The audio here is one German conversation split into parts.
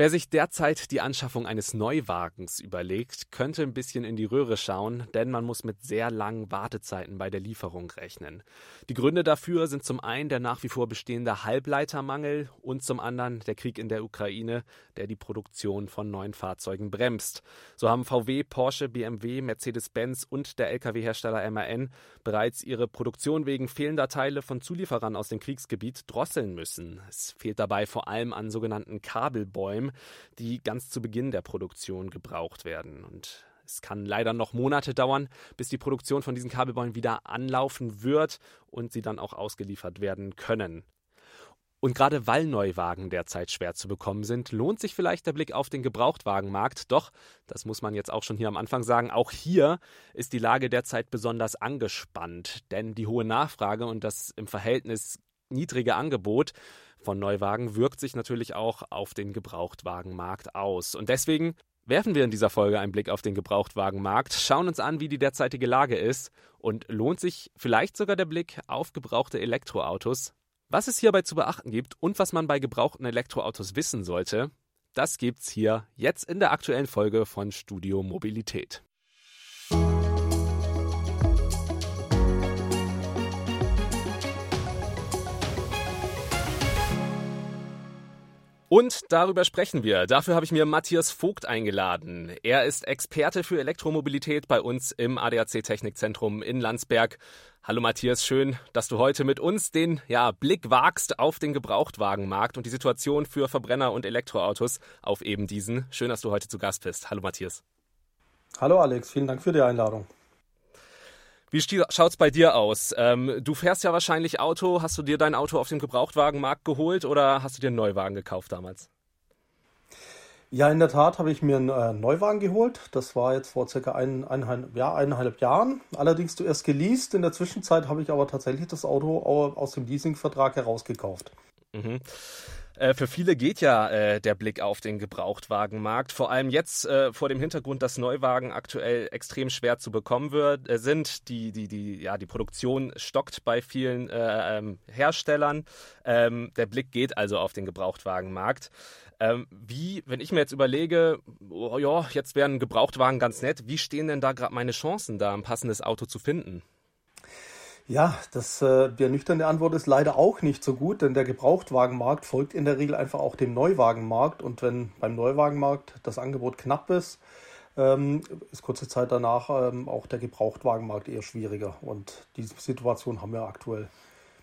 Wer sich derzeit die Anschaffung eines Neuwagens überlegt, könnte ein bisschen in die Röhre schauen, denn man muss mit sehr langen Wartezeiten bei der Lieferung rechnen. Die Gründe dafür sind zum einen der nach wie vor bestehende Halbleitermangel und zum anderen der Krieg in der Ukraine, der die Produktion von neuen Fahrzeugen bremst. So haben VW, Porsche, BMW, Mercedes-Benz und der Lkw-Hersteller MAN bereits ihre Produktion wegen fehlender Teile von Zulieferern aus dem Kriegsgebiet drosseln müssen. Es fehlt dabei vor allem an sogenannten Kabelbäumen die ganz zu Beginn der Produktion gebraucht werden. Und es kann leider noch Monate dauern, bis die Produktion von diesen Kabelbäumen wieder anlaufen wird und sie dann auch ausgeliefert werden können. Und gerade weil Neuwagen derzeit schwer zu bekommen sind, lohnt sich vielleicht der Blick auf den Gebrauchtwagenmarkt. Doch, das muss man jetzt auch schon hier am Anfang sagen, auch hier ist die Lage derzeit besonders angespannt, denn die hohe Nachfrage und das im Verhältnis niedrige Angebot von Neuwagen wirkt sich natürlich auch auf den Gebrauchtwagenmarkt aus. Und deswegen werfen wir in dieser Folge einen Blick auf den Gebrauchtwagenmarkt, schauen uns an, wie die derzeitige Lage ist und lohnt sich vielleicht sogar der Blick auf gebrauchte Elektroautos. Was es hierbei zu beachten gibt und was man bei gebrauchten Elektroautos wissen sollte, das gibt's hier jetzt in der aktuellen Folge von Studio Mobilität. Und darüber sprechen wir. Dafür habe ich mir Matthias Vogt eingeladen. Er ist Experte für Elektromobilität bei uns im ADAC Technikzentrum in Landsberg. Hallo Matthias, schön, dass du heute mit uns den ja, Blick wagst auf den Gebrauchtwagenmarkt und die Situation für Verbrenner und Elektroautos auf eben diesen. Schön, dass du heute zu Gast bist. Hallo Matthias. Hallo Alex, vielen Dank für die Einladung. Wie schaut's bei dir aus? Ähm, du fährst ja wahrscheinlich Auto. Hast du dir dein Auto auf dem Gebrauchtwagenmarkt geholt oder hast du dir einen Neuwagen gekauft damals? Ja, in der Tat habe ich mir einen äh, Neuwagen geholt. Das war jetzt vor circa ein, eineinhalb, ja, eineinhalb Jahren. Allerdings zuerst geleast. In der Zwischenzeit habe ich aber tatsächlich das Auto aus dem Leasingvertrag herausgekauft. Mhm. Äh, für viele geht ja äh, der Blick auf den Gebrauchtwagenmarkt. Vor allem jetzt äh, vor dem Hintergrund, dass Neuwagen aktuell extrem schwer zu bekommen wird, äh, sind. Die, die, die, ja, die Produktion stockt bei vielen äh, ähm, Herstellern. Ähm, der Blick geht also auf den Gebrauchtwagenmarkt. Ähm, wie, wenn ich mir jetzt überlege, oh, ja, jetzt wären Gebrauchtwagen ganz nett, wie stehen denn da gerade meine Chancen, da ein passendes Auto zu finden? Ja, das, äh, die nüchterne Antwort ist leider auch nicht so gut, denn der Gebrauchtwagenmarkt folgt in der Regel einfach auch dem Neuwagenmarkt. Und wenn beim Neuwagenmarkt das Angebot knapp ist, ähm, ist kurze Zeit danach ähm, auch der Gebrauchtwagenmarkt eher schwieriger. Und diese Situation haben wir aktuell.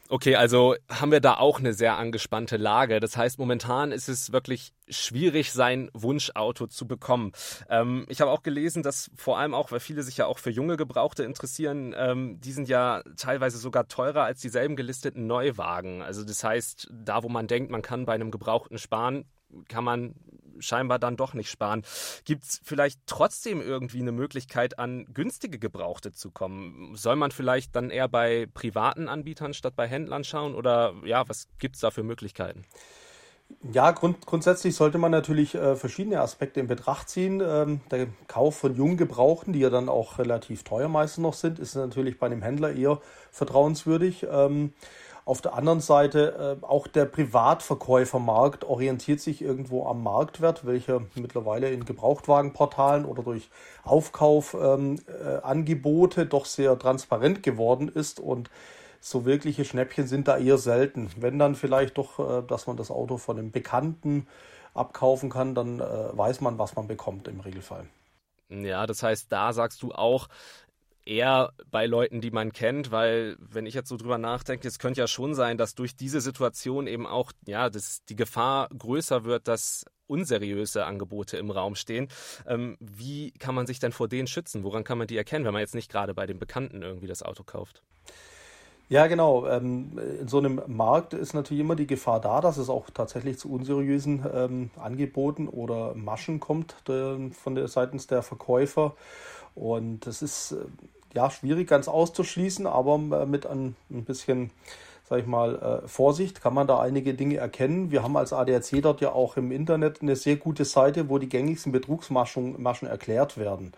Okay, also haben wir da auch eine sehr angespannte Lage. Das heißt, momentan ist es wirklich schwierig, sein Wunschauto zu bekommen. Ähm, ich habe auch gelesen, dass vor allem auch, weil viele sich ja auch für junge Gebrauchte interessieren, ähm, die sind ja teilweise sogar teurer als dieselben gelisteten Neuwagen. Also das heißt, da wo man denkt, man kann bei einem Gebrauchten sparen, kann man scheinbar dann doch nicht sparen. Gibt es vielleicht trotzdem irgendwie eine Möglichkeit, an günstige Gebrauchte zu kommen? Soll man vielleicht dann eher bei privaten Anbietern statt bei Händlern schauen? Oder ja, was gibt es da für Möglichkeiten? Ja, grund, grundsätzlich sollte man natürlich äh, verschiedene Aspekte in Betracht ziehen. Ähm, der Kauf von jungen Gebrauchten, die ja dann auch relativ teuer meistens noch sind, ist natürlich bei einem Händler eher vertrauenswürdig. Ähm, auf der anderen Seite äh, auch der Privatverkäufermarkt orientiert sich irgendwo am Marktwert, welcher mittlerweile in Gebrauchtwagenportalen oder durch Aufkaufangebote ähm, äh, doch sehr transparent geworden ist und so wirkliche Schnäppchen sind da eher selten. Wenn dann vielleicht doch, äh, dass man das Auto von einem Bekannten abkaufen kann, dann äh, weiß man, was man bekommt im Regelfall. Ja, das heißt, da sagst du auch, eher bei Leuten, die man kennt, weil wenn ich jetzt so drüber nachdenke, es könnte ja schon sein, dass durch diese Situation eben auch ja, das, die Gefahr größer wird, dass unseriöse Angebote im Raum stehen. Ähm, wie kann man sich denn vor denen schützen? Woran kann man die erkennen, wenn man jetzt nicht gerade bei den Bekannten irgendwie das Auto kauft? Ja, genau. Ähm, in so einem Markt ist natürlich immer die Gefahr da, dass es auch tatsächlich zu unseriösen ähm, Angeboten oder Maschen kommt de, von der seitens der Verkäufer. Und das ist äh, ja schwierig ganz auszuschließen, aber mit ein, ein bisschen, sag ich mal, äh, Vorsicht kann man da einige Dinge erkennen. Wir haben als ADAC dort ja auch im Internet eine sehr gute Seite, wo die gängigsten Betrugsmaschen Maschen erklärt werden.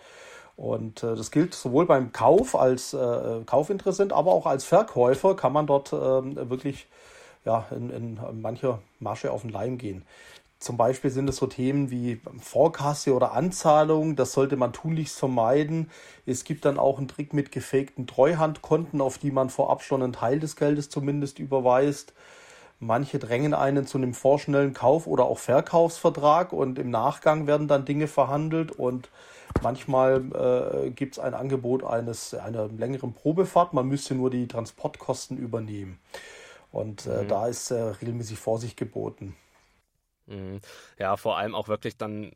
Und äh, das gilt sowohl beim Kauf als äh, Kaufinteressent, aber auch als Verkäufer kann man dort äh, wirklich ja, in, in mancher Masche auf den Leim gehen. zum Beispiel sind es so Themen wie Vorkasse oder Anzahlung. Das sollte man tunlichst vermeiden. Es gibt dann auch einen Trick mit gefakten Treuhandkonten, auf die man vorab schon einen Teil des Geldes zumindest überweist. Manche drängen einen zu einem vorschnellen Kauf- oder auch Verkaufsvertrag und im Nachgang werden dann Dinge verhandelt und manchmal äh, gibt es ein Angebot eines einer längeren Probefahrt. Man müsste nur die Transportkosten übernehmen. Und äh, mhm. da ist äh, regelmäßig Vorsicht geboten. Mhm. Ja, vor allem auch wirklich dann,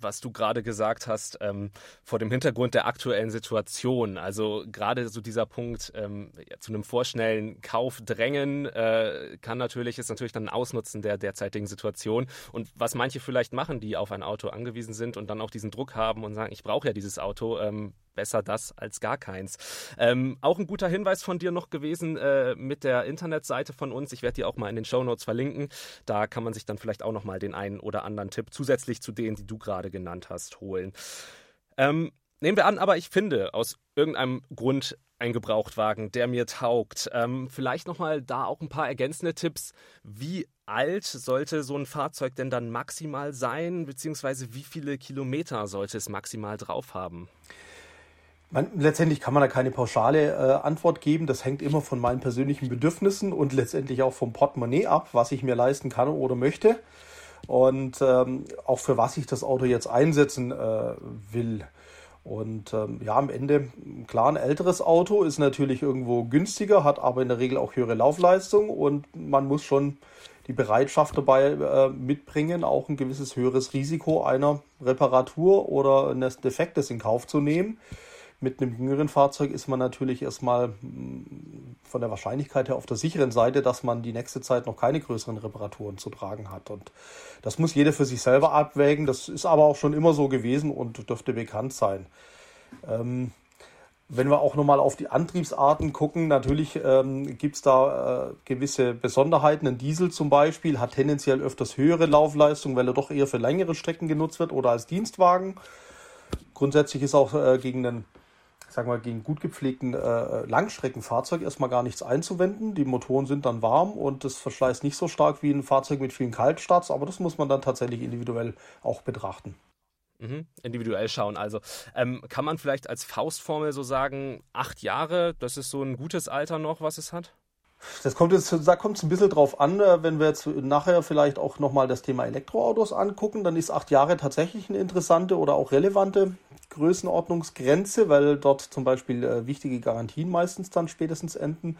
was du gerade gesagt hast, ähm, vor dem Hintergrund der aktuellen Situation. Also gerade so dieser Punkt ähm, ja, zu einem vorschnellen Kauf drängen äh, kann natürlich, ist natürlich dann ein Ausnutzen der derzeitigen Situation. Und was manche vielleicht machen, die auf ein Auto angewiesen sind und dann auch diesen Druck haben und sagen, ich brauche ja dieses Auto, ähm, besser das als gar keins. Ähm, auch ein guter Hinweis von dir noch gewesen äh, mit der Internetseite von uns. Ich werde die auch mal in den Show Notes verlinken. Da kann man sich dann vielleicht auch noch mal den einen oder anderen Tipp zusätzlich zu denen, die du gerade genannt hast, holen. Ähm, nehmen wir an, aber ich finde aus irgendeinem Grund ein Gebrauchtwagen, der mir taugt. Ähm, vielleicht nochmal da auch ein paar ergänzende Tipps. Wie alt sollte so ein Fahrzeug denn dann maximal sein, beziehungsweise wie viele Kilometer sollte es maximal drauf haben? Man, letztendlich kann man da keine pauschale äh, Antwort geben. Das hängt immer von meinen persönlichen Bedürfnissen und letztendlich auch vom Portemonnaie ab, was ich mir leisten kann oder möchte. Und ähm, auch für was ich das Auto jetzt einsetzen äh, will. Und ähm, ja, am Ende, klar, ein älteres Auto ist natürlich irgendwo günstiger, hat aber in der Regel auch höhere Laufleistung und man muss schon die Bereitschaft dabei äh, mitbringen, auch ein gewisses höheres Risiko einer Reparatur oder eines Defektes in Kauf zu nehmen. Mit einem jüngeren Fahrzeug ist man natürlich erstmal mm, von der Wahrscheinlichkeit her auf der sicheren Seite, dass man die nächste Zeit noch keine größeren Reparaturen zu tragen hat. Und das muss jeder für sich selber abwägen. Das ist aber auch schon immer so gewesen und dürfte bekannt sein. Ähm, wenn wir auch nochmal auf die Antriebsarten gucken, natürlich ähm, gibt es da äh, gewisse Besonderheiten. Ein Diesel zum Beispiel hat tendenziell öfters höhere Laufleistung, weil er doch eher für längere Strecken genutzt wird oder als Dienstwagen. Grundsätzlich ist auch äh, gegen einen sagen wir, gegen gut gepflegten äh, Langstreckenfahrzeug erstmal gar nichts einzuwenden. Die Motoren sind dann warm und das verschleißt nicht so stark wie ein Fahrzeug mit vielen Kaltstarts, aber das muss man dann tatsächlich individuell auch betrachten. Mhm, individuell schauen. Also ähm, kann man vielleicht als Faustformel so sagen, acht Jahre, das ist so ein gutes Alter noch, was es hat? Das kommt jetzt, da kommt es ein bisschen drauf an, äh, wenn wir jetzt nachher vielleicht auch nochmal das Thema Elektroautos angucken, dann ist acht Jahre tatsächlich eine interessante oder auch relevante Größenordnungsgrenze, weil dort zum Beispiel äh, wichtige Garantien meistens dann spätestens enden.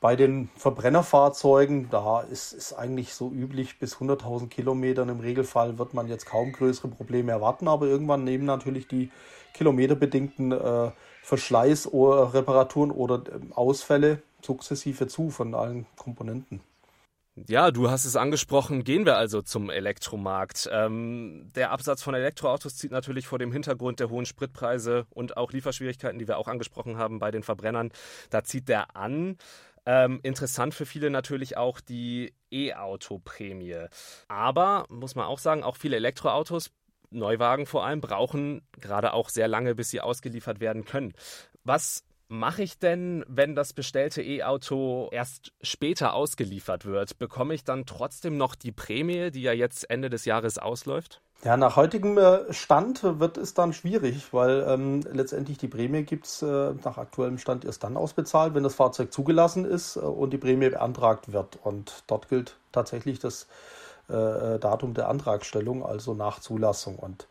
Bei den Verbrennerfahrzeugen, da ist es eigentlich so üblich, bis 100.000 Kilometern im Regelfall wird man jetzt kaum größere Probleme erwarten, aber irgendwann nehmen natürlich die kilometerbedingten äh, Verschleiß- oder Reparaturen oder äh, Ausfälle sukzessive zu von allen Komponenten. Ja, du hast es angesprochen. Gehen wir also zum Elektromarkt. Ähm, der Absatz von Elektroautos zieht natürlich vor dem Hintergrund der hohen Spritpreise und auch Lieferschwierigkeiten, die wir auch angesprochen haben bei den Verbrennern. Da zieht der an. Ähm, interessant für viele natürlich auch die E-Auto-Prämie. Aber, muss man auch sagen, auch viele Elektroautos Neuwagen vor allem brauchen gerade auch sehr lange, bis sie ausgeliefert werden können. Was mache ich denn, wenn das bestellte E-Auto erst später ausgeliefert wird? Bekomme ich dann trotzdem noch die Prämie, die ja jetzt Ende des Jahres ausläuft? Ja, nach heutigem äh, Stand wird es dann schwierig, weil ähm, letztendlich die Prämie gibt es äh, nach aktuellem Stand erst dann ausbezahlt, wenn das Fahrzeug zugelassen ist äh, und die Prämie beantragt wird. Und dort gilt tatsächlich das äh, äh, Datum der Antragstellung, also nach Zulassung. Und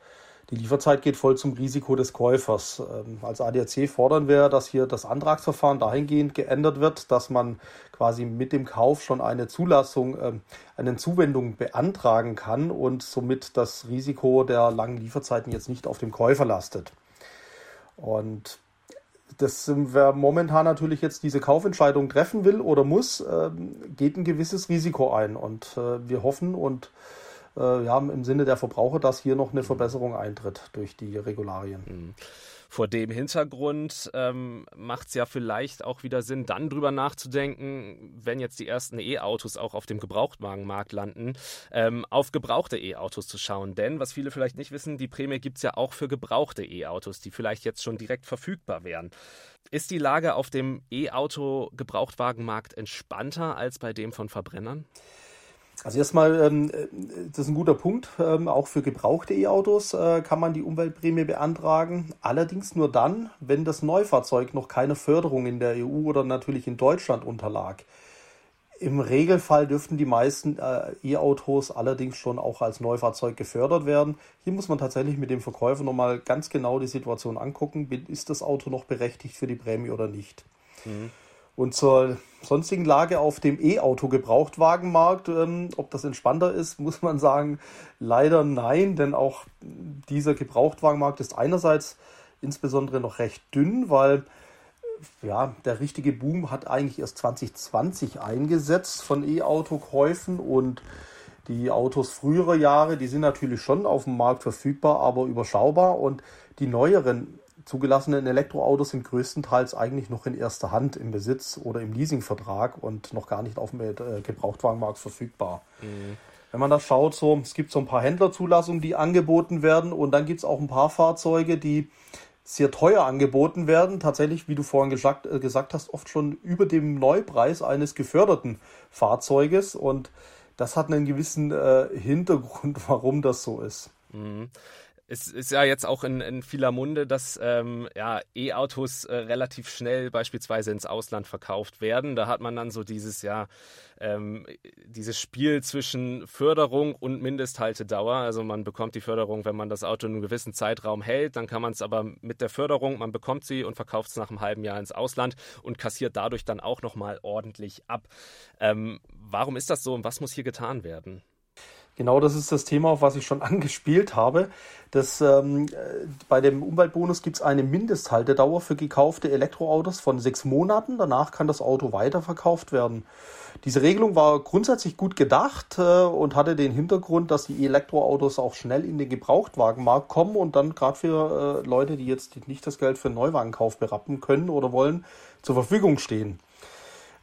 die Lieferzeit geht voll zum Risiko des Käufers. Ähm, als ADAC fordern wir, dass hier das Antragsverfahren dahingehend geändert wird, dass man quasi mit dem Kauf schon eine Zulassung, ähm, eine Zuwendung beantragen kann und somit das Risiko der langen Lieferzeiten jetzt nicht auf dem Käufer lastet. Und das, wer momentan natürlich jetzt diese Kaufentscheidung treffen will oder muss, ähm, geht ein gewisses Risiko ein. Und äh, wir hoffen und äh, ja, im Sinne der Verbraucher, dass hier noch eine Verbesserung eintritt durch die Regularien. Mhm. Vor dem Hintergrund ähm, macht es ja vielleicht auch wieder Sinn, dann drüber nachzudenken, wenn jetzt die ersten E-Autos auch auf dem Gebrauchtwagenmarkt landen, ähm, auf gebrauchte E-Autos zu schauen. Denn, was viele vielleicht nicht wissen, die Prämie gibt es ja auch für gebrauchte E-Autos, die vielleicht jetzt schon direkt verfügbar wären. Ist die Lage auf dem E-Auto-Gebrauchtwagenmarkt entspannter als bei dem von Verbrennern? Also erstmal, ähm, das ist ein guter Punkt. Ähm, auch für gebrauchte E-Autos äh, kann man die Umweltprämie beantragen. Allerdings nur dann, wenn das Neufahrzeug noch keine Förderung in der EU oder natürlich in Deutschland unterlag. Im Regelfall dürften die meisten äh, E-Autos allerdings schon auch als Neufahrzeug gefördert werden. Hier muss man tatsächlich mit dem Verkäufer nochmal ganz genau die Situation angucken. Ist das Auto noch berechtigt für die Prämie oder nicht? Mhm. Und zur sonstigen Lage auf dem E-Auto-Gebrauchtwagenmarkt, ähm, ob das entspannter ist, muss man sagen, leider nein, denn auch dieser Gebrauchtwagenmarkt ist einerseits insbesondere noch recht dünn, weil ja, der richtige Boom hat eigentlich erst 2020 eingesetzt von E-Auto-Käufen und die Autos früherer Jahre, die sind natürlich schon auf dem Markt verfügbar, aber überschaubar und die neueren zugelassenen Elektroautos sind größtenteils eigentlich noch in erster Hand im Besitz oder im Leasingvertrag und noch gar nicht auf dem äh, Gebrauchtwagenmarkt verfügbar. Mhm. Wenn man das schaut, so, es gibt so ein paar Händlerzulassungen, die angeboten werden und dann gibt es auch ein paar Fahrzeuge, die sehr teuer angeboten werden. Tatsächlich, wie du vorhin gesagt, äh, gesagt hast, oft schon über dem Neupreis eines geförderten Fahrzeuges und das hat einen gewissen äh, Hintergrund, warum das so ist. Mhm es ist ja jetzt auch in, in vieler Munde, dass ähm, ja, E-Autos äh, relativ schnell beispielsweise ins Ausland verkauft werden. Da hat man dann so dieses ja ähm, dieses Spiel zwischen Förderung und Mindesthaltedauer. Also man bekommt die Förderung, wenn man das Auto in einem gewissen Zeitraum hält, dann kann man es aber mit der Förderung, man bekommt sie und verkauft es nach einem halben Jahr ins Ausland und kassiert dadurch dann auch nochmal ordentlich ab. Ähm, warum ist das so und was muss hier getan werden? Genau das ist das Thema, auf was ich schon angespielt habe. Das, ähm, bei dem Umweltbonus gibt es eine Mindesthaltedauer für gekaufte Elektroautos von sechs Monaten. Danach kann das Auto weiterverkauft werden. Diese Regelung war grundsätzlich gut gedacht äh, und hatte den Hintergrund, dass die Elektroautos auch schnell in den Gebrauchtwagenmarkt kommen und dann gerade für äh, Leute, die jetzt nicht das Geld für einen Neuwagenkauf berappen können oder wollen, zur Verfügung stehen.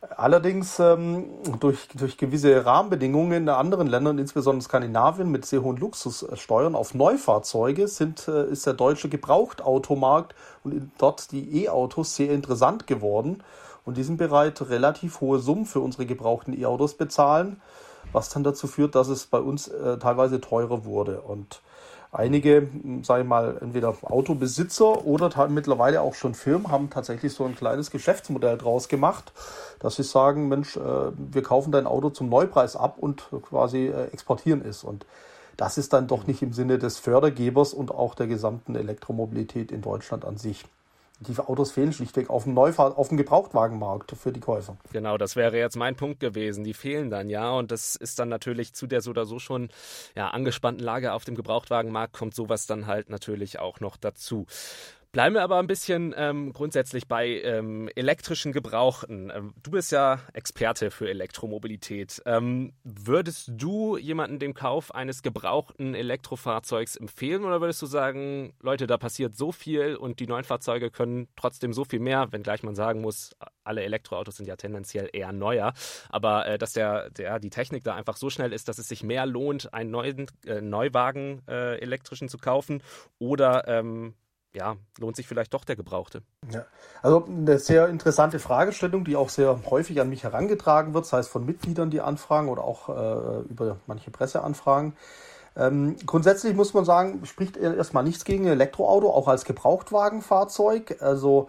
Allerdings ähm, durch, durch gewisse Rahmenbedingungen in anderen Ländern, insbesondere Skandinavien, mit sehr hohen Luxussteuern auf Neufahrzeuge, sind, äh, ist der deutsche Gebrauchtautomarkt und dort die E-Autos sehr interessant geworden. Und die sind bereit, relativ hohe Summen für unsere gebrauchten E-Autos bezahlen, was dann dazu führt, dass es bei uns äh, teilweise teurer wurde. Und einige, sage ich mal, entweder Autobesitzer oder mittlerweile auch schon Firmen haben tatsächlich so ein kleines Geschäftsmodell draus gemacht, dass sie sagen, Mensch, äh, wir kaufen dein Auto zum Neupreis ab und quasi äh, exportieren es. Und das ist dann doch nicht im Sinne des Fördergebers und auch der gesamten Elektromobilität in Deutschland an sich die Autos fehlen schlichtweg auf dem Neufahr auf dem Gebrauchtwagenmarkt für die Käufer. Genau, das wäre jetzt mein Punkt gewesen. Die fehlen dann ja und das ist dann natürlich zu der so oder so schon ja, angespannten Lage auf dem Gebrauchtwagenmarkt kommt sowas dann halt natürlich auch noch dazu. Bleiben wir aber ein bisschen ähm, grundsätzlich bei ähm, elektrischen Gebrauchten. Ähm, du bist ja Experte für Elektromobilität. Ähm, würdest du jemanden dem Kauf eines gebrauchten Elektrofahrzeugs empfehlen oder würdest du sagen, Leute, da passiert so viel und die neuen Fahrzeuge können trotzdem so viel mehr, wenngleich man sagen muss, alle Elektroautos sind ja tendenziell eher neuer, aber äh, dass der, der, die Technik da einfach so schnell ist, dass es sich mehr lohnt, einen neuen äh, Neuwagen äh, elektrischen zu kaufen oder ähm, ja, lohnt sich vielleicht doch der Gebrauchte? Ja, also eine sehr interessante Fragestellung, die auch sehr häufig an mich herangetragen wird, sei es von Mitgliedern, die anfragen oder auch äh, über manche Presseanfragen. Ähm, grundsätzlich muss man sagen, spricht erstmal nichts gegen ein Elektroauto, auch als Gebrauchtwagenfahrzeug. Also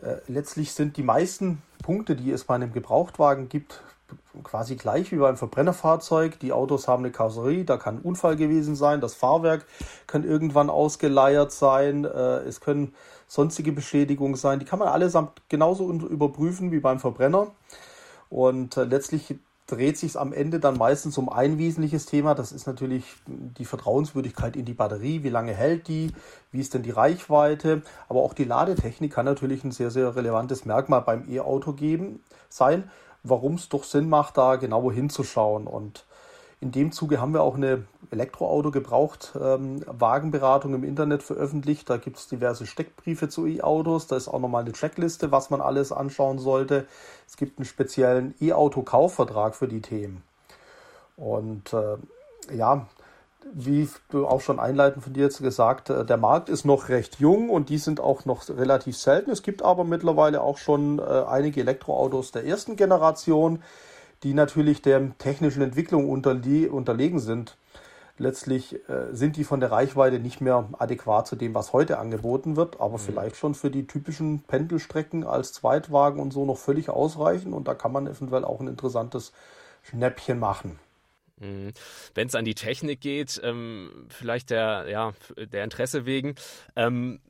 äh, letztlich sind die meisten Punkte, die es bei einem Gebrauchtwagen gibt, quasi gleich wie beim Verbrennerfahrzeug. Die Autos haben eine Karosserie, da kann ein Unfall gewesen sein, das Fahrwerk kann irgendwann ausgeleiert sein, äh, es können sonstige Beschädigungen sein. Die kann man allesamt genauso überprüfen wie beim Verbrenner. Und äh, letztlich dreht sich am Ende dann meistens um ein wesentliches Thema. Das ist natürlich die Vertrauenswürdigkeit in die Batterie. Wie lange hält die? Wie ist denn die Reichweite? Aber auch die Ladetechnik kann natürlich ein sehr, sehr relevantes Merkmal beim E-Auto geben, sein warum es doch Sinn macht, da genauer hinzuschauen. Und in dem Zuge haben wir auch eine Elektroauto gebraucht ähm, Wagenberatung im Internet veröffentlicht. Da gibt es diverse Steckbriefe zu E-Autos. Da ist auch nochmal eine Checkliste, was man alles anschauen sollte. Es gibt einen speziellen E-Auto-Kaufvertrag für die Themen. Und äh, ja, wie du auch schon einleitend von dir jetzt gesagt, äh, der Markt ist noch recht jung und die sind auch noch relativ selten. Es gibt aber mittlerweile auch schon äh, einige Elektroautos der ersten Generation, die natürlich der technischen Entwicklung unterlegen sind. Letztlich äh, sind die von der Reichweite nicht mehr adäquat zu dem, was heute angeboten wird, aber mhm. vielleicht schon für die typischen Pendelstrecken als Zweitwagen und so noch völlig ausreichen und da kann man eventuell auch ein interessantes Schnäppchen machen. Mhm. Wenn es an die Technik geht, ähm, vielleicht der, ja, der Interesse wegen, ähm,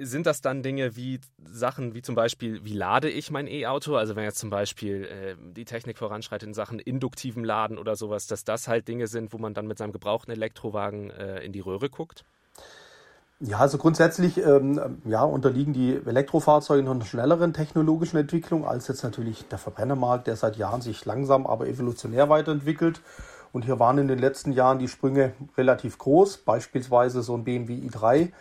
sind das dann Dinge wie Sachen wie zum Beispiel, wie lade ich mein E-Auto? Also wenn jetzt zum Beispiel äh, die Technik voranschreitet in Sachen induktiven Laden oder sowas, dass das halt Dinge sind, wo man dann mit seinem gebrauchten Elektrowagen äh, in die Röhre guckt? Ja, also grundsätzlich ähm, ja, unterliegen die Elektrofahrzeuge noch einer schnelleren technologischen Entwicklung als jetzt natürlich der Verbrennermarkt, der seit Jahren sich langsam, aber evolutionär weiterentwickelt. Und hier waren in den letzten Jahren die Sprünge relativ groß. Beispielsweise so ein BMW i3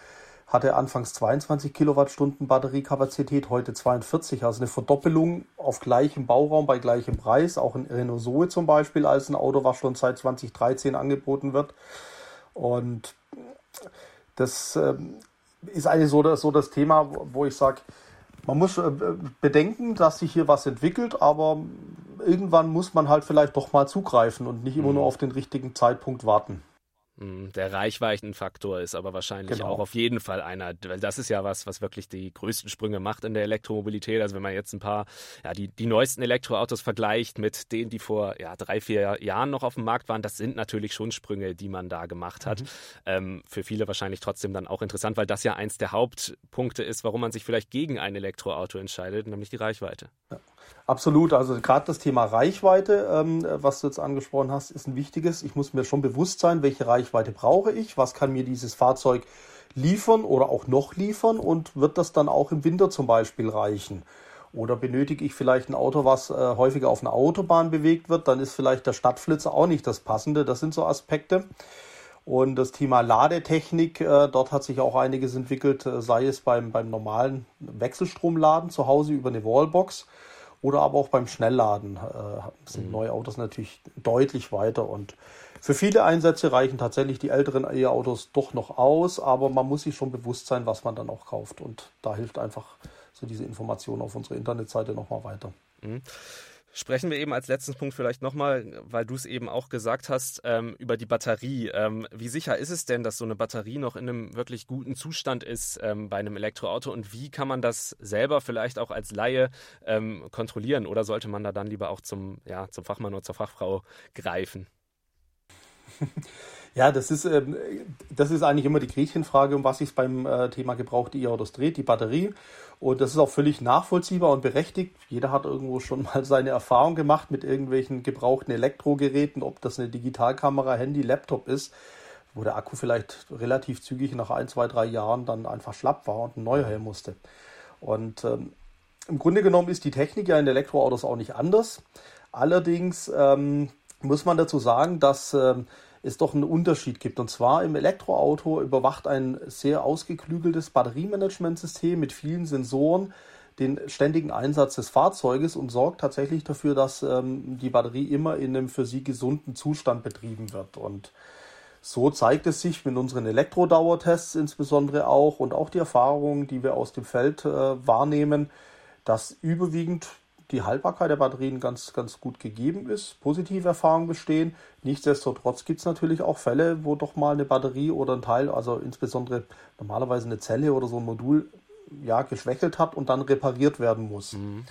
hatte anfangs 22 Kilowattstunden Batteriekapazität, heute 42. Also eine Verdoppelung auf gleichem Bauraum bei gleichem Preis. Auch ein Renault Zoe zum Beispiel als ein Auto, was schon seit 2013 angeboten wird. Und das ähm, ist eigentlich so das, so das Thema, wo ich sage, man muss äh, bedenken, dass sich hier was entwickelt, aber irgendwann muss man halt vielleicht doch mal zugreifen und nicht immer nur mhm. auf den richtigen Zeitpunkt warten. Hm, der Reichweitenfaktor ist aber wahrscheinlich genau. auch auf jeden Fall einer, weil das ist ja was, was wirklich die größten Sprünge macht in der Elektromobilität. Also wenn man jetzt ein paar, ja, die, die neuesten Elektroautos vergleicht mit denen, die vor ja, drei, vier Jahren noch auf dem Markt waren, das sind natürlich schon Sprünge, die man da gemacht hat. Mhm. Ähm, für viele wahrscheinlich trotzdem dann auch interessant, weil das ja eins der Hauptpunkte ist, warum man sich vielleicht gegen ein Elektroauto entscheidet, nämlich die Reichweite. Ja. Absolut, also gerade das Thema Reichweite, ähm, was du jetzt angesprochen hast, ist ein wichtiges. Ich muss mir schon bewusst sein, welche Reichweite brauche ich, was kann mir dieses Fahrzeug liefern oder auch noch liefern und wird das dann auch im Winter zum Beispiel reichen? Oder benötige ich vielleicht ein Auto, was äh, häufiger auf einer Autobahn bewegt wird, dann ist vielleicht der Stadtflitzer auch nicht das Passende. Das sind so Aspekte. Und das Thema Ladetechnik, äh, dort hat sich auch einiges entwickelt, äh, sei es beim, beim normalen Wechselstromladen zu Hause über eine Wallbox oder aber auch beim Schnellladen äh, sind mhm. neue Autos natürlich deutlich weiter und für viele Einsätze reichen tatsächlich die älteren E-Autos doch noch aus, aber man muss sich schon bewusst sein, was man dann auch kauft und da hilft einfach so diese Information auf unserer Internetseite nochmal weiter. Mhm. Sprechen wir eben als letzten Punkt vielleicht nochmal, weil du es eben auch gesagt hast, ähm, über die Batterie. Ähm, wie sicher ist es denn, dass so eine Batterie noch in einem wirklich guten Zustand ist ähm, bei einem Elektroauto und wie kann man das selber vielleicht auch als Laie ähm, kontrollieren oder sollte man da dann lieber auch zum, ja, zum Fachmann oder zur Fachfrau greifen? Ja, das ist, ähm, das ist eigentlich immer die Gretchenfrage, um was sich beim äh, Thema gebrauchte E-Autos dreht, die Batterie. Und das ist auch völlig nachvollziehbar und berechtigt. Jeder hat irgendwo schon mal seine Erfahrung gemacht mit irgendwelchen gebrauchten Elektrogeräten, ob das eine Digitalkamera, Handy, Laptop ist, wo der Akku vielleicht relativ zügig nach ein, zwei, drei Jahren dann einfach schlapp war und ein neuer her musste. Und ähm, im Grunde genommen ist die Technik ja in Elektroautos auch nicht anders. Allerdings ähm, muss man dazu sagen, dass ähm, es doch einen Unterschied gibt. Und zwar im Elektroauto überwacht ein sehr ausgeklügeltes Batteriemanagementsystem mit vielen Sensoren den ständigen Einsatz des Fahrzeuges und sorgt tatsächlich dafür, dass ähm, die Batterie immer in einem für sie gesunden Zustand betrieben wird. Und so zeigt es sich mit unseren Elektrodauertests insbesondere auch und auch die Erfahrungen, die wir aus dem Feld äh, wahrnehmen, dass überwiegend die Haltbarkeit der Batterien ganz, ganz gut gegeben ist, positive Erfahrungen bestehen. Nichtsdestotrotz gibt es natürlich auch Fälle, wo doch mal eine Batterie oder ein Teil, also insbesondere normalerweise eine Zelle oder so ein Modul, ja, geschwächelt hat und dann repariert werden muss. Mhm.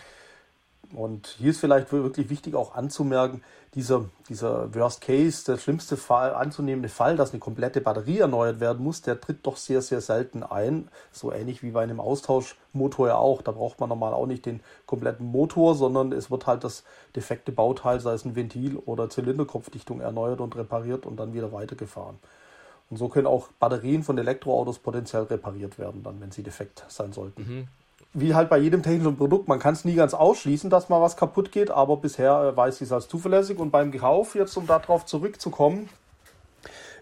Und hier ist vielleicht wirklich wichtig auch anzumerken, dieser, dieser Worst Case, der schlimmste Fall, anzunehmende Fall, dass eine komplette Batterie erneuert werden muss, der tritt doch sehr, sehr selten ein. So ähnlich wie bei einem Austauschmotor ja auch. Da braucht man normal auch nicht den kompletten Motor, sondern es wird halt das defekte Bauteil, sei es ein Ventil oder Zylinderkopfdichtung, erneuert und repariert und dann wieder weitergefahren. Und so können auch Batterien von Elektroautos potenziell repariert werden, dann, wenn sie defekt sein sollten. Mhm wie halt bei jedem technischen Produkt, man kann es nie ganz ausschließen, dass mal was kaputt geht, aber bisher äh, weiß ich es als zuverlässig. Und beim Kauf, jetzt um darauf zurückzukommen,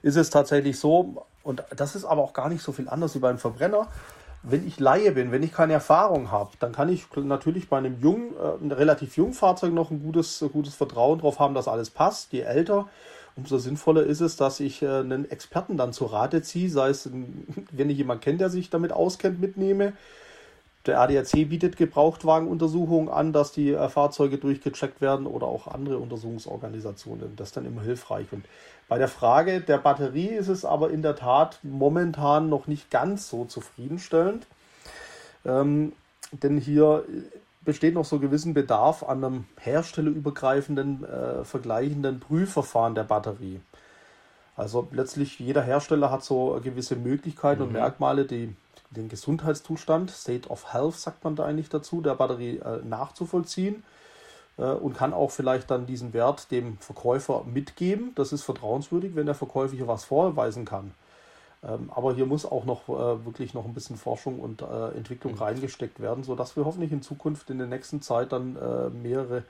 ist es tatsächlich so, und das ist aber auch gar nicht so viel anders wie beim Verbrenner. Wenn ich Laie bin, wenn ich keine Erfahrung habe, dann kann ich natürlich bei einem jungen, äh, relativ jungen Fahrzeug noch ein gutes, gutes Vertrauen darauf haben, dass alles passt. Je älter, umso sinnvoller ist es, dass ich äh, einen Experten dann zur Rate ziehe, sei es, wenn ich jemanden kenne, der sich damit auskennt, mitnehme Der ADAC bietet Gebrauchtwagenuntersuchungen an, dass die äh, Fahrzeuge durchgecheckt werden oder auch andere Untersuchungsorganisationen. Das ist dann immer hilfreich. Und bei der Frage der Batterie ist es aber in der Tat momentan noch nicht ganz so zufriedenstellend. Ähm, denn hier besteht noch so gewissen Bedarf an einem herstellerübergreifenden, äh, vergleichenden Prüfverfahren der Batterie. Also letztlich jeder Hersteller hat so gewisse Möglichkeiten mhm. und Merkmale, die den Gesundheitszustand, State of Health sagt man da eigentlich dazu, der Batterie äh, nachzuvollziehen äh, und kann auch vielleicht dann diesen Wert dem Verkäufer mitgeben. Das ist vertrauenswürdig, wenn der Verkäufer hier was vorweisen kann. Ähm, aber hier muss auch noch äh, wirklich noch ein bisschen Forschung und äh, Entwicklung mhm. reingesteckt werden, sodass wir hoffentlich in Zukunft in der nächsten Zeit dann äh, mehrere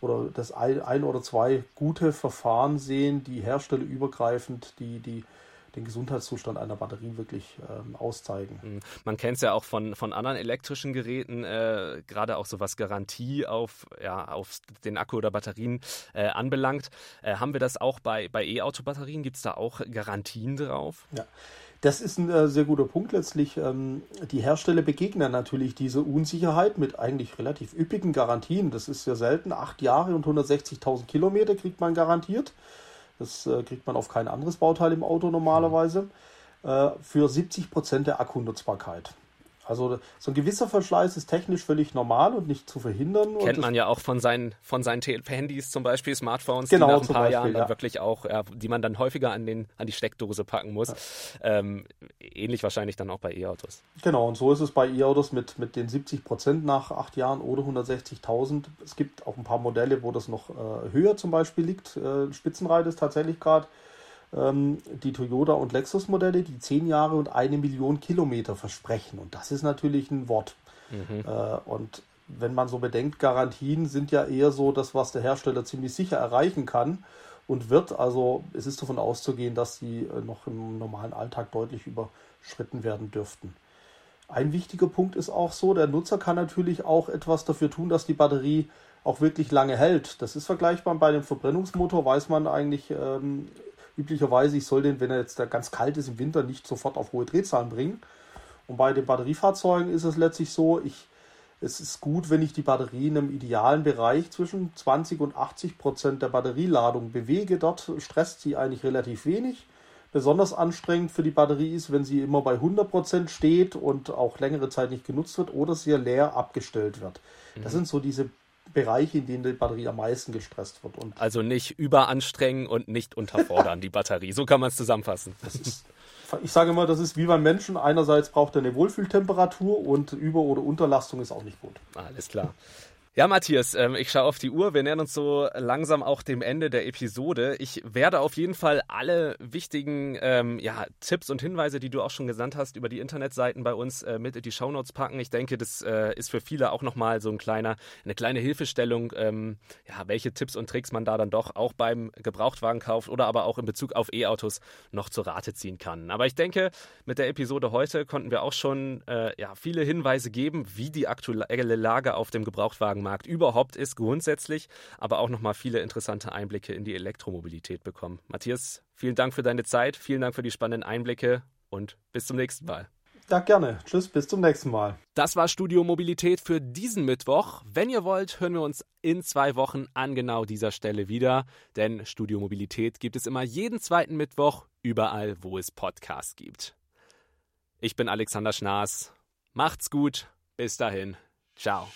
oder das ein, ein oder zwei gute Verfahren sehen, die herstellerübergreifend die, die den Gesundheitszustand einer Batterie wirklich ähm, auszeigen. Mhm. Man kennt es ja auch von, von anderen elektrischen Geräten, äh, gerade auch so was Garantie auf, ja, auf den Akku oder Batterien äh, anbelangt. Äh, haben wir das auch bei, bei E-Auto-Batterien? Gibt es da auch Garantien drauf? Ja. Das ist ein äh, sehr guter Punkt letztlich. Ähm, die Hersteller begegnen natürlich diese Unsicherheit mit eigentlich relativ üppigen Garantien. Das ist ja selten. Acht Jahre und 160.000 Kilometer kriegt man garantiert. Das äh, kriegt man auf kein anderes Bauteil im Auto normalerweise. Äh, für 70 Prozent der Akkunutzbarkeit. Also so ein gewisser Verschleiß ist technisch völlig normal und nicht zu verhindern. Kennt man ja auch von seinen, von seinen Handys zum Beispiel, Smartphones, genau, die nach ein paar Beispiel, Jahren dann ja. wirklich auch, ja, die man dann häufiger an, den, an die Steckdose packen muss. Ja. Ähm, ähnlich wahrscheinlich dann auch bei E-Autos. Genau, und so ist es bei E-Autos mit, mit den 70 Prozent nach acht Jahren oder 160.000. Es gibt auch ein paar Modelle, wo das noch äh, höher zum Beispiel liegt. Äh, Spitzenreiter ist tatsächlich gerade ähm, die Toyota und Lexus Modelle, die zehn Jahre und eine Million Kilometer versprechen. Und das ist natürlich ein Wort. Mhm. Äh, und wenn man so bedenkt, Garantien sind ja eher so das, was der Hersteller ziemlich sicher erreichen kann und wird. Also es ist davon auszugehen, dass sie äh, noch im normalen Alltag deutlich überschritten werden dürften. Ein wichtiger Punkt ist auch so, der Nutzer kann natürlich auch etwas dafür tun, dass die Batterie auch wirklich lange hält. Das ist vergleichbar bei dem Verbrennungsmotor, weiß man eigentlich, ähm, üblicherweise, ich soll den, wenn er jetzt ganz kalt ist im Winter, nicht sofort auf hohe Drehzahlen bringen. Und bei den Batteriefahrzeugen ist es letztlich so, ich, es ist gut, wenn ich die Batterie in einem idealen Bereich zwischen 20 und 80 Prozent der Batterieladung bewege. Dort stresst sie eigentlich relativ wenig. Besonders anstrengend für die Batterie ist, wenn sie immer bei 100 Prozent steht und auch längere Zeit nicht genutzt wird oder sehr leer abgestellt wird. Das mhm. sind so diese Bereiche, in denen die Batterie am meisten gestresst wird. Und also nicht überanstrengen und nicht unterfordern die Batterie. So kann man es zusammenfassen. Ist, ich sage immer, das ist wie beim Menschen. Einerseits braucht er eine Wohlfühltemperatur und Über- oder Unterlastung ist auch nicht gut. Alles klar. Ja, Matthias, ähm, ich schaue auf die Uhr. Wir nähern uns so langsam auch dem Ende der Episode. Ich werde auf jeden Fall alle wichtigen ähm, ja, Tipps und Hinweise, die du auch schon gesandt hast, über die Internetseiten bei uns äh, mit in die Shownotes packen. Ich denke, das äh, ist für viele auch nochmal so ein kleiner, eine kleine Hilfestellung, ähm, ja, welche Tipps und Tricks man da dann doch auch beim Gebrauchtwagenkauf oder aber auch in Bezug auf E-Autos noch zur Rate ziehen kann. Aber ich denke, mit der Episode heute konnten wir auch schon äh, ja, viele Hinweise geben, wie die aktuelle Lage auf dem Gebrauchtwagen Markt überhaupt ist, grundsätzlich, aber auch nochmal viele interessante Einblicke in die Elektromobilität bekommen. Matthias, vielen Dank für deine Zeit, vielen Dank für die spannenden Einblicke und bis zum nächsten Mal. Ja, gerne. Tschüss, bis zum nächsten Mal. Das war Studio Mobilität für diesen Mittwoch. Wenn ihr wollt, hören wir uns in zwei Wochen an genau dieser Stelle wieder. Denn Studio Mobilität gibt es immer jeden zweiten Mittwoch, überall, wo es Podcasts gibt. Ich bin Alexander Schnaas. Macht's gut. Bis dahin. Ciao.